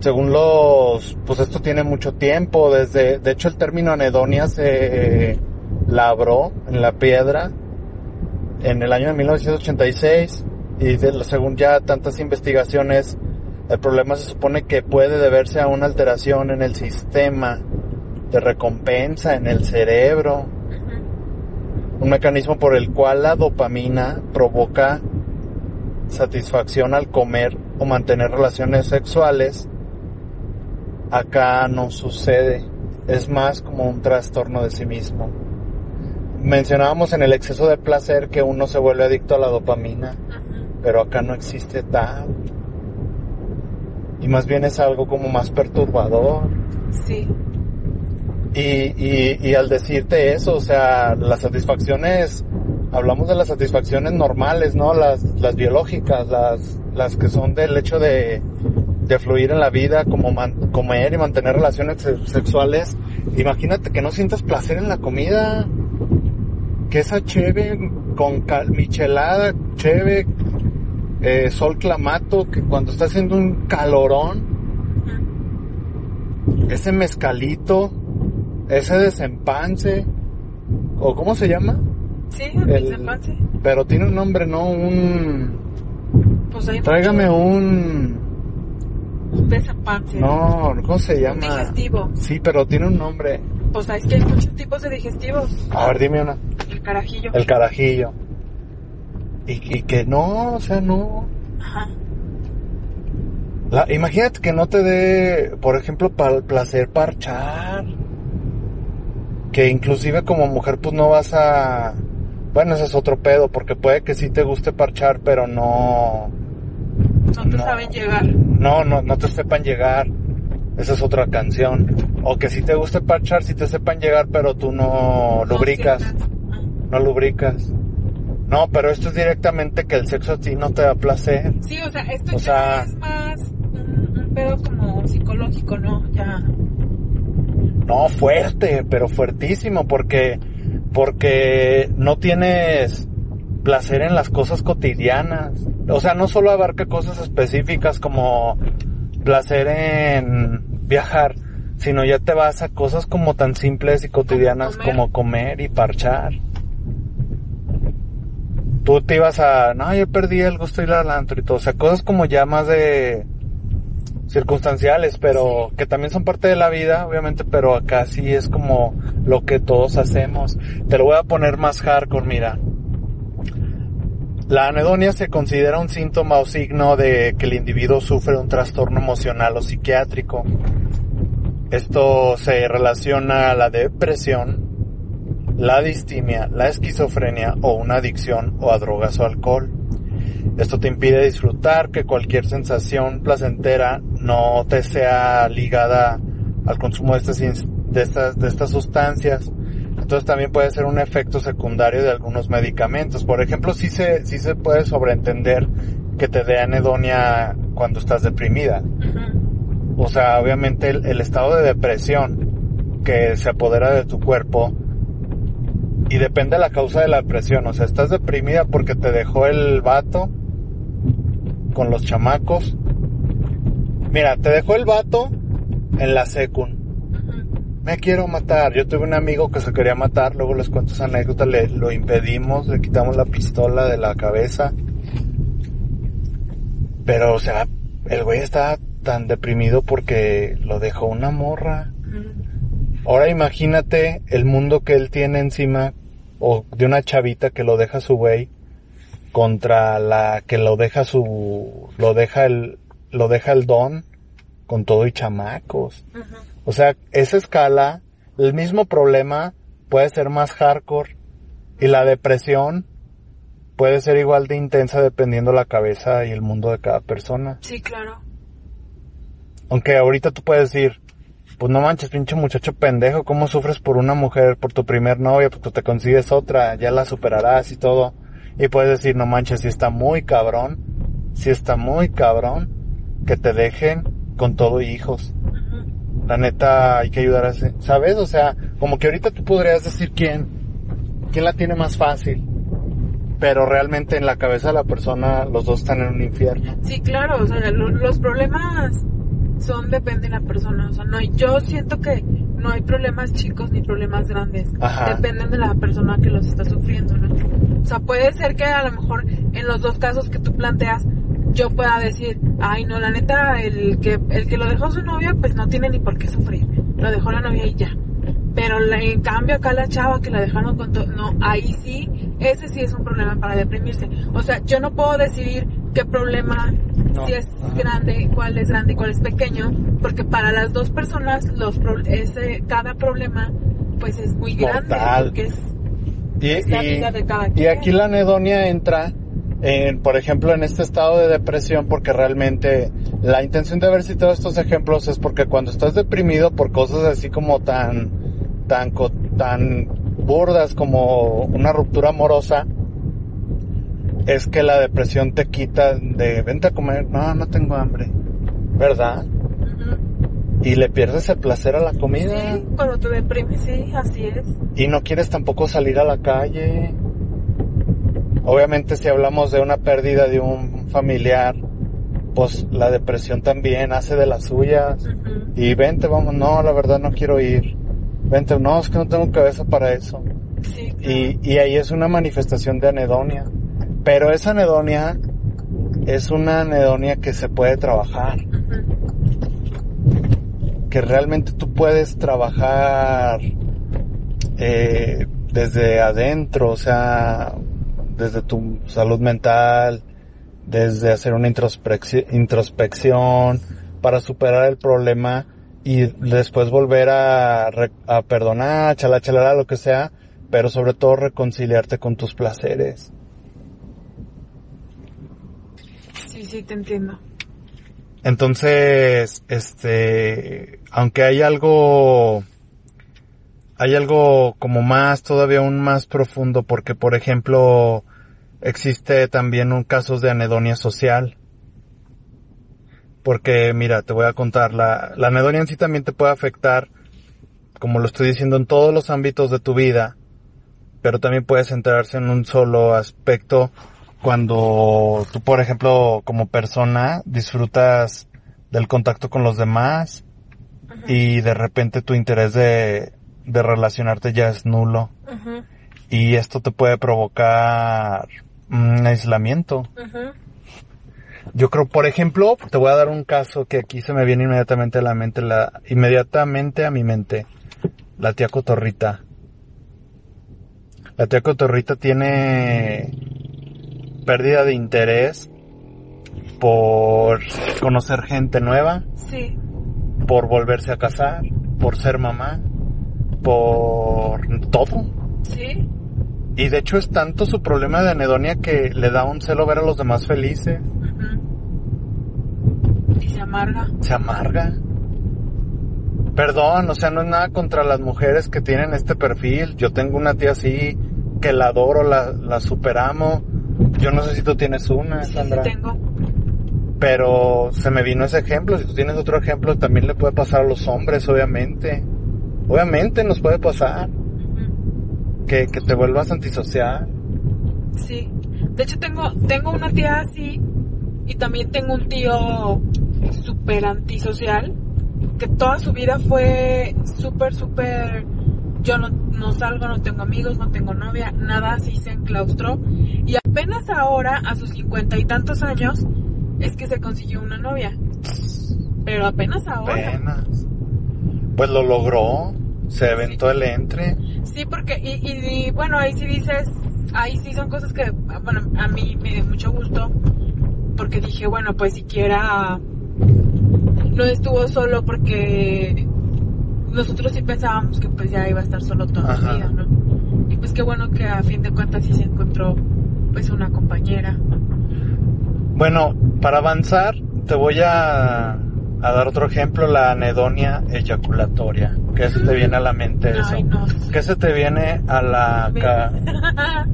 Según los, pues esto tiene mucho tiempo, desde, de hecho el término anedonia se labró en la piedra en el año de 1986 y de- según ya tantas investigaciones, el problema se supone que puede deberse a una alteración en el sistema de recompensa en el cerebro. Un mecanismo por el cual la dopamina provoca satisfacción al comer o mantener relaciones sexuales, acá no sucede. Es más como un trastorno de sí mismo. Mencionábamos en el exceso de placer que uno se vuelve adicto a la dopamina, pero acá no existe tal. Y más bien es algo como más perturbador. Sí. Y, y, y al decirte eso, o sea, las satisfacciones, hablamos de las satisfacciones normales, ¿no? Las, las biológicas, las, las que son del hecho de, de fluir en la vida, como man- comer y mantener relaciones se- sexuales. Imagínate que no sientas placer en la comida. Que esa cheve con cal- michelada, cheve, eh, sol clamato, que cuando está haciendo un calorón, ese mezcalito, ese desempance, o cómo se llama, Sí, el El- pero tiene un nombre, ¿no? Un... Pues hay Tráigame mucho un... desempance. No, ¿cómo se Un llama? digestivo. Sí, pero tiene un nombre. Pues sabes que hay muchos tipos de digestivos. A ver, dime una. El carajillo. El carajillo. Y, y que no, o sea, no. Ajá. La- imagínate que no te dé, por ejemplo, para el placer parchar. Que inclusive como mujer pues no vas a... Bueno, ese es otro pedo, porque puede que sí te guste parchar, pero no... No te No. saben llegar. No, no, no te sepan llegar. Esa es otra canción. O que sí te guste parchar, sí te sepan llegar, pero tú no lubricas. sientas. Ah. No lubricas. No, pero esto es directamente que el sexo a ti no te da placer. Sí, o sea, esto O ya sea- es más un, un pedo como psicológico, ¿no? Ya. No, fuerte, pero fuertísimo, porque, porque no tienes placer en las cosas cotidianas. O sea, no solo abarca cosas específicas como placer en viajar, sino ya te vas a cosas como tan simples y cotidianas comer. como comer y parchar. Tú te ibas a, no, yo perdí el gusto de ir al antro y todo, o sea, cosas como ya más de circunstanciales, pero que también son parte de la vida, obviamente, pero acá sí es como lo que todos hacemos. Te lo voy a poner más hardcore, mira. La anedonia se considera un síntoma o signo de que el individuo sufre un trastorno emocional o psiquiátrico. Esto se relaciona a la depresión, la distimia, la esquizofrenia o una adicción o a drogas o alcohol. Esto te impide disfrutar que cualquier sensación placentera no te sea ligada al consumo de estas, de estas, de estas sustancias. Entonces también puede ser un efecto secundario de algunos medicamentos. Por ejemplo, sí se, sí se puede sobreentender que te dé anedonia cuando estás deprimida. O sea, obviamente el, el estado de depresión que se apodera de tu cuerpo y depende de la causa de la depresión. O sea, estás deprimida porque te dejó el vato con los chamacos. Mira, te dejó el vato en la secund. Me quiero matar. Yo tuve un amigo que se quería matar, luego les cuento esa anécdota, le lo impedimos, le quitamos la pistola de la cabeza. Pero, o sea, el güey estaba tan deprimido porque lo dejó una morra. Ahora imagínate el mundo que él tiene encima, o de una chavita que lo deja su güey, contra la que lo deja su, lo deja el, lo deja el don, con todo y chamacos. O sea, esa escala, el mismo problema puede ser más hardcore y la depresión puede ser igual de intensa dependiendo la cabeza y el mundo de cada persona. Sí, claro. Aunque ahorita tú puedes decir, pues no manches, pinche muchacho pendejo, ¿cómo sufres por una mujer, por tu primer novia, pues tú te consigues otra, ya la superarás y todo? Y puedes decir, no manches, si está muy cabrón, si está muy cabrón, que te dejen con todo y hijos. La neta, hay que ayudar a ese, ¿sabes? O sea, como que ahorita tú podrías decir quién, quién la tiene más fácil. Pero realmente en la cabeza de la persona, los dos están en un infierno. Sí, claro, o sea, lo- los problemas son depende de la persona, o sea, no hay, yo siento que no hay problemas chicos ni problemas grandes, Ajá. dependen de la persona que los está sufriendo, ¿no? O sea, puede ser que a lo mejor en los dos casos que tú planteas yo pueda decir, ay no, la neta, el que, el que lo dejó su novia, pues no tiene ni por qué sufrir, lo dejó la novia y ya. Pero la- en cambio acá la chava que la dejaron con todo, no, ahí sí ese sí es un problema para deprimirse. O sea, yo no puedo decidir qué problema, No. si es grande, cuál es grande y cuál es pequeño, porque para las dos personas los pro- ese, cada problema pues es muy grande, Mortal. es, Y, es la y- vida de cada y aquí la anedonia entra, en, por ejemplo, en este estado de depresión, porque realmente la intención de haber citado estos ejemplos es porque cuando estás deprimido por cosas así como tan, tan, co- tan burdas como una ruptura amorosa, es que la depresión te quita de vente a comer, no, no tengo hambre, ¿verdad? Y le pierdes el placer a la comida. Sí, cuando te deprimes, sí, así es. Y no quieres tampoco salir a la calle. Obviamente si hablamos de una pérdida de un familiar, pues la depresión también hace de las suyas. Y vente, vamos, no, la verdad no quiero ir. Vente, no, es que no tengo cabeza para eso. Sí, claro. Y, y ahí es una manifestación de anedonia. Pero esa anedonia es una anedonia que se puede trabajar. Que realmente tú puedes trabajar eh, desde adentro, o sea, desde tu salud mental, desde hacer una introspecci- introspección para superar el problema y después volver a, a perdonar, chala, chalala, lo que sea, pero sobre todo reconciliarte con tus placeres. Sí, te entiendo. Entonces, este, aunque hay algo, hay algo como más, todavía aún más profundo, porque por ejemplo, existe también un casos de anedonia social. Porque mira, te voy a contar, la, la anedonia en sí también te puede afectar, como lo estoy diciendo, en todos los ámbitos de tu vida, pero también puede centrarse en un solo aspecto cuando tú, por ejemplo, como persona disfrutas del contacto con los demás y de repente tu interés de, de relacionarte ya es nulo y esto te puede provocar un aislamiento. Yo creo, por ejemplo, te voy a dar un caso que aquí se me viene inmediatamente a la mente, la, inmediatamente a mi mente, la tía Cotorrita. La tía Cotorrita tiene pérdida de interés por conocer gente nueva, Sí, por volverse a casar, por ser mamá, por todo. sí. Y de hecho es tanto su problema de anedonia que le da un celo ver a los demás felices. Y se amarga. se amarga. Perdón, o sea, no es nada contra las mujeres que tienen este perfil. Yo tengo una tía así que la adoro, la, la superamo. Yo no sé si tú tienes una, Sí, sí Sandra. tengo. Pero se me vino ese ejemplo. Si tú tienes otro ejemplo, también le puede pasar a los hombres, obviamente. Obviamente nos puede pasar que, que te vuelvas antisocial. Sí. De hecho tengo tengo una tía así y también tengo un tío súper antisocial que toda su vida fue súper súper yo no, no salgo, no tengo amigos, no tengo novia, nada así se enclaustró y apenas ahora a sus cincuenta y tantos años es que se consiguió una novia pero apenas ahora Apenas. Pues lo logró. Se aventó el entre. Sí, porque, y, y, y, bueno, ahí sí dices, ahí sí son cosas que, bueno, a mí me dio mucho gusto, porque dije, bueno, pues siquiera no estuvo solo porque nosotros sí pensábamos que pues ya iba a estar solo toda su vida, ¿no? Y pues qué bueno que a fin de cuentas sí se encontró pues una compañera. Bueno, para avanzar, te voy a, a dar otro ejemplo, la anedonia eyaculatoria. ¿Qué se te viene a la mente eso? Ay, no. ¿Qué se te viene a la... ca- [laughs]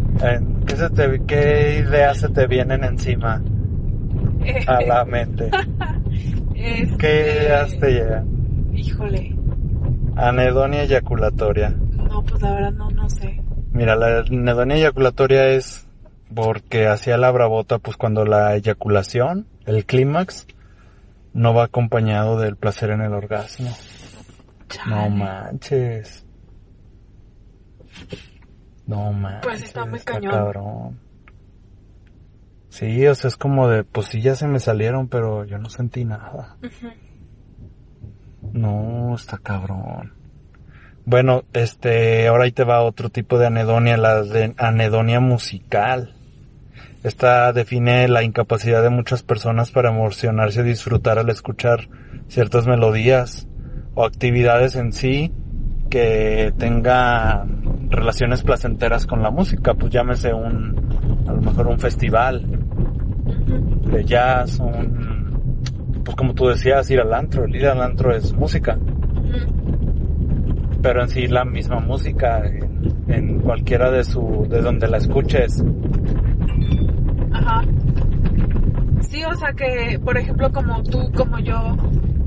¿qué, se te, ¿Qué ideas se te vienen encima a la mente? [laughs] Este, ¿Qué ideas te llegan? Híjole, Anedonia eyaculatoria. no, pues la verdad no, no sé. Mira, la anedonia eyaculatoria es porque hacía la bravota, pues cuando la eyaculación, el clímax, no va acompañado del placer en el orgasmo. No manches. No manches. Pues está muy cañón. cabrón. Sí, o sea, es como de, pues sí, ya se me salieron, pero yo no sentí nada. No, está cabrón. Bueno, este, ahora ahí te va otro tipo de anedonia, la de anedonia musical. Esta define la incapacidad de muchas personas para emocionarse y disfrutar al escuchar ciertas melodías o actividades en sí que tenga relaciones placenteras con la música, pues llámese un, a lo mejor un festival de jazz, un, pues como tú decías, ir al antro, el ir al antro es música. Pero en sí la misma música en, cualquiera de su de donde la escuches. Ajá. Sí o sea que por ejemplo como tú como yo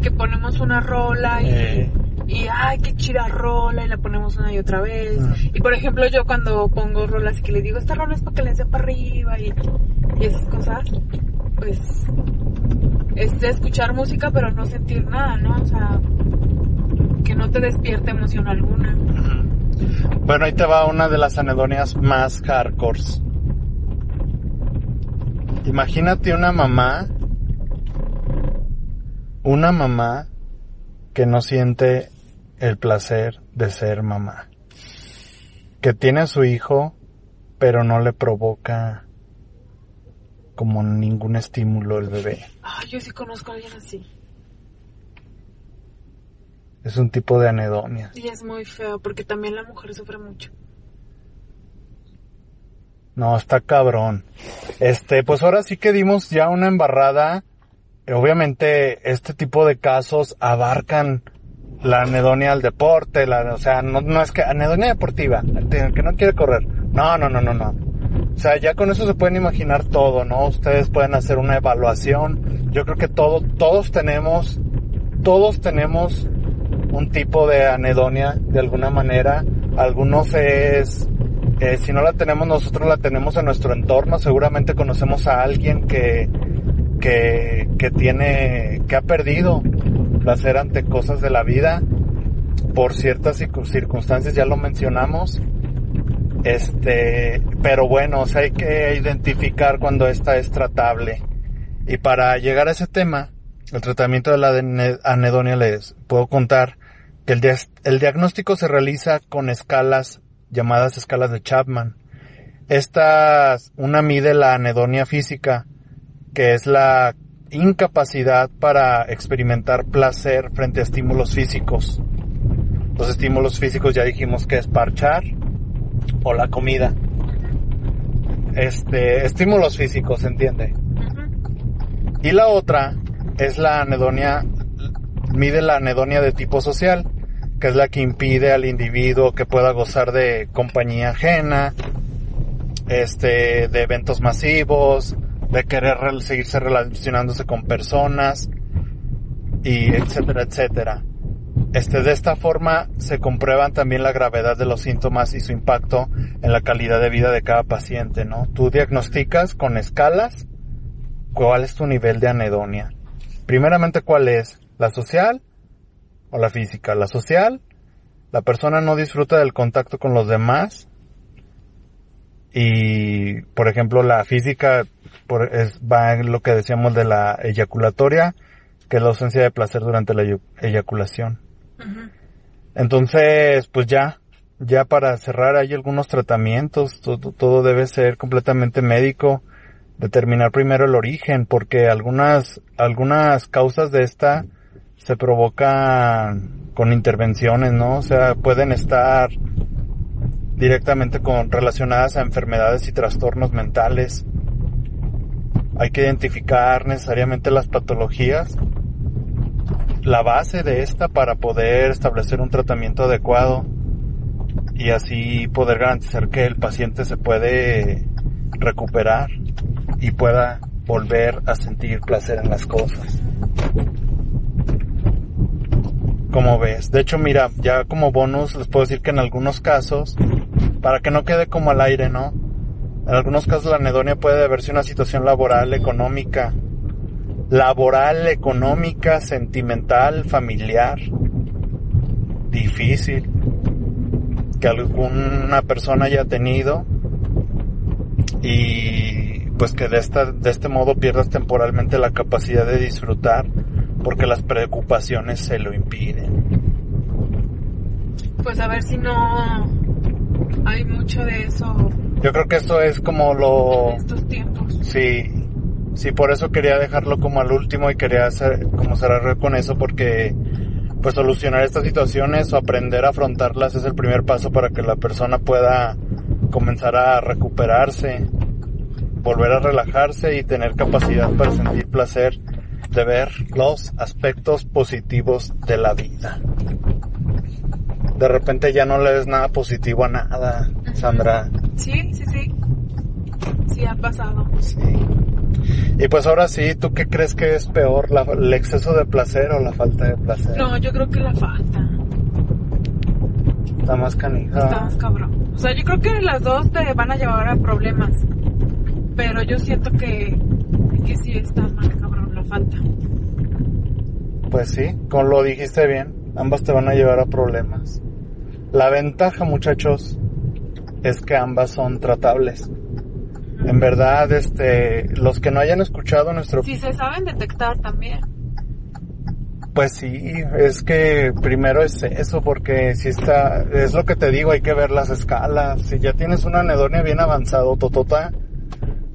que ponemos una rola y eh. y ay qué chida rola y la ponemos una y otra vez. Ah. y por ejemplo yo cuando pongo rolas y que les digo esta rola es para que les dé para arriba y, y esas cosas pues es de escuchar música pero no sentir nada no o sea que no te despierte emoción alguna. Bueno, ahí te va una de las anedonias más hardcores. Imagínate una mamá, una mamá que no siente el placer de ser mamá. Que tiene a su hijo, pero no le provoca como ningún estímulo el bebé. Ah, yo sí conozco a alguien así. Es un tipo de anedonia. Y es muy feo porque también la mujer sufre mucho. No, está cabrón. Este, pues ahora sí que dimos ya una embarrada. Obviamente este tipo de casos abarcan la anedonia al deporte, la, o sea, no, no es que anedonia deportiva, que no quiere correr. No, no, no, no, no. O sea, ya con eso se pueden imaginar todo, ¿no? Ustedes pueden hacer una evaluación. Yo creo que todo, todos tenemos, todos tenemos un tipo de anedonia de alguna manera. Algunos es, eh, si no la tenemos nosotros, la tenemos en nuestro entorno. Seguramente conocemos a alguien que, que, que tiene, que ha perdido placer ante cosas de la vida por ciertas circunstancias, ya lo mencionamos. Este, pero bueno, o sea, hay que identificar cuando esta es tratable. Y para llegar a ese tema, el tratamiento de la anedonia les puedo contar el, el diagnóstico se realiza con escalas llamadas escalas de Chapman. Esta, una mide la anedonia física, que es la incapacidad para experimentar placer frente a estímulos físicos. Los estímulos físicos ya dijimos que es parchar o la comida. Este, estímulos físicos, ¿entiende? Y la otra es la anedonia, mide la anedonia de tipo social, que es la que impide al individuo que pueda gozar de compañía ajena, este, de eventos masivos, de querer seguirse relacionándose con personas, y etcétera, etcétera. Este, de esta forma se comprueban también la gravedad de los síntomas y su impacto en la calidad de vida de cada paciente, ¿no? Tú diagnosticas con escalas cuál es tu nivel de anedonia. Primeramente, ¿cuál es? La social, o la física. La social, la persona no disfruta del contacto con los demás y, por ejemplo, la física por, es, va en lo que decíamos de la eyaculatoria, que es la ausencia de placer durante la eyaculación. Entonces, pues ya, ya para cerrar hay algunos tratamientos, todo, todo debe ser completamente médico, determinar primero el origen, porque algunas, algunas causas de esta se provoca con intervenciones, ¿no? O sea, pueden estar directamente con relacionadas a enfermedades y trastornos mentales. Hay que identificar necesariamente las patologías, la base de esta para poder establecer un tratamiento adecuado y así poder garantizar que el paciente se puede recuperar y pueda volver a sentir placer en las cosas. Como ves. De hecho, mira, ya como bonus les puedo decir que en algunos casos, para que no quede como al aire, ¿no? En algunos casos la anedonia puede deberse a una situación laboral, económica, laboral, económica, sentimental, familiar, difícil, que alguna persona haya tenido y pues que de esta, de este modo pierdas temporalmente la capacidad de disfrutar porque las preocupaciones se lo impiden. pues a ver si no hay mucho de eso Yo creo que esto es como lo... en estos tiempos. Sí, sí, por eso quería dejarlo como al último y quería hacer, como cerrar con eso porque pues solucionar estas situaciones o aprender a afrontarlas es el primer paso para que la persona pueda comenzar a recuperarse, volver a relajarse y tener capacidad para sentir placer de ver los aspectos positivos de la vida. De repente ya no le ves nada positivo a nada, Sandra. Sí, sí, sí. Sí, ha pasado. Sí. Y pues ahora sí, ¿tú qué crees que es peor, la- el exceso de placer o la falta de placer? No, yo creo que la falta. Está más canija. Está más cabrón. O sea, yo creo que las dos te van a llevar a problemas. Pero yo siento que, que sí está más cabrón la falta. Pues sí, como lo dijiste bien, ambas te van a llevar a problemas. La ventaja, muchachos, es que ambas son tratables. En verdad, este, los que no hayan escuchado nuestro, Si se saben detectar también. pues sí, es que primero es eso, porque si está, es lo que te digo, hay que ver las escalas. Si ya tienes una anedonia bien avanzado, totota,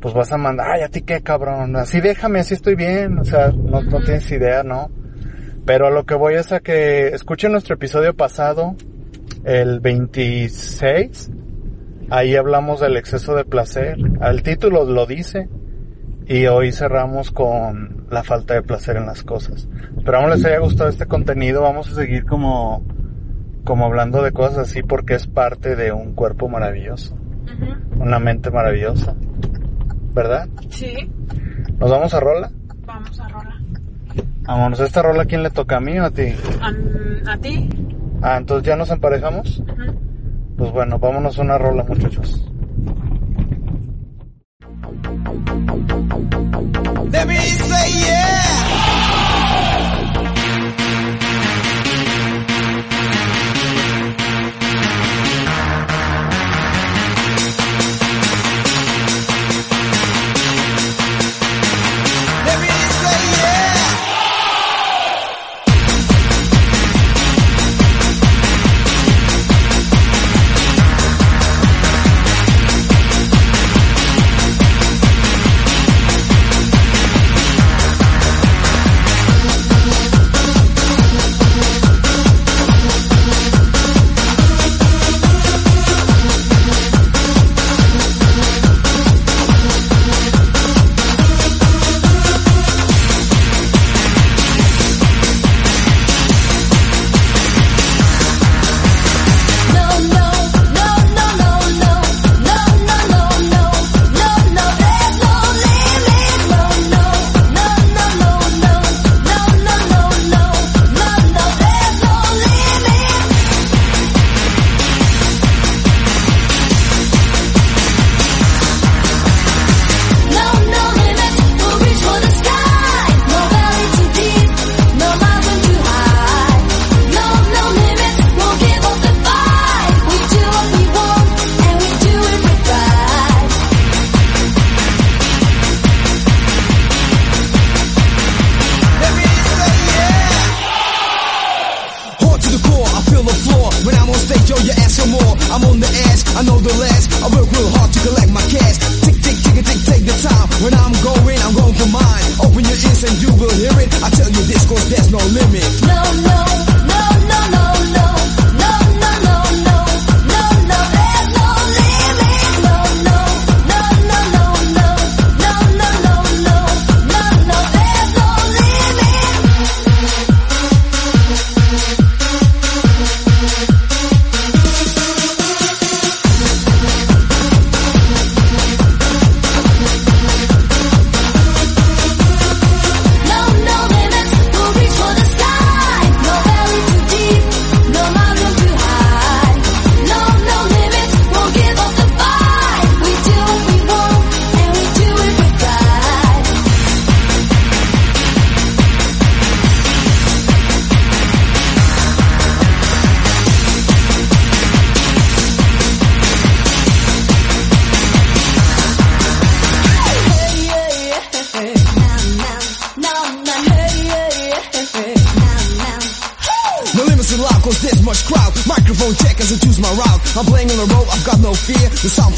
pues vas a mandar, ay, a ti qué cabrón, así déjame, así estoy bien, o sea, no, no tienes idea, ¿no? Pero a lo que voy es a que escuchen nuestro episodio pasado, el 26, ahí hablamos del exceso de placer, el título lo dice, y hoy cerramos con la falta de placer en las cosas. Esperamos les haya gustado este contenido, vamos a seguir como, como hablando de cosas así porque es parte de un cuerpo maravilloso, una mente maravillosa, ¿verdad? Sí, ¿Nos vamos a rola? vamos a rola. Vámonos, ¿esta rola a quién le toca a mí o a ti? ¿A, a ti? Ah, entonces ya nos emparejamos. Pues bueno, vámonos a una rola, muchachos.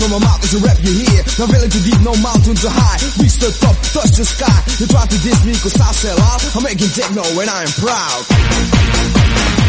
From my mouth is a rap you hear. Not really too deep, no mountain too high. Reach the top, touch the sky. You try to diss me cause I sell out. I'm making techno and I am proud.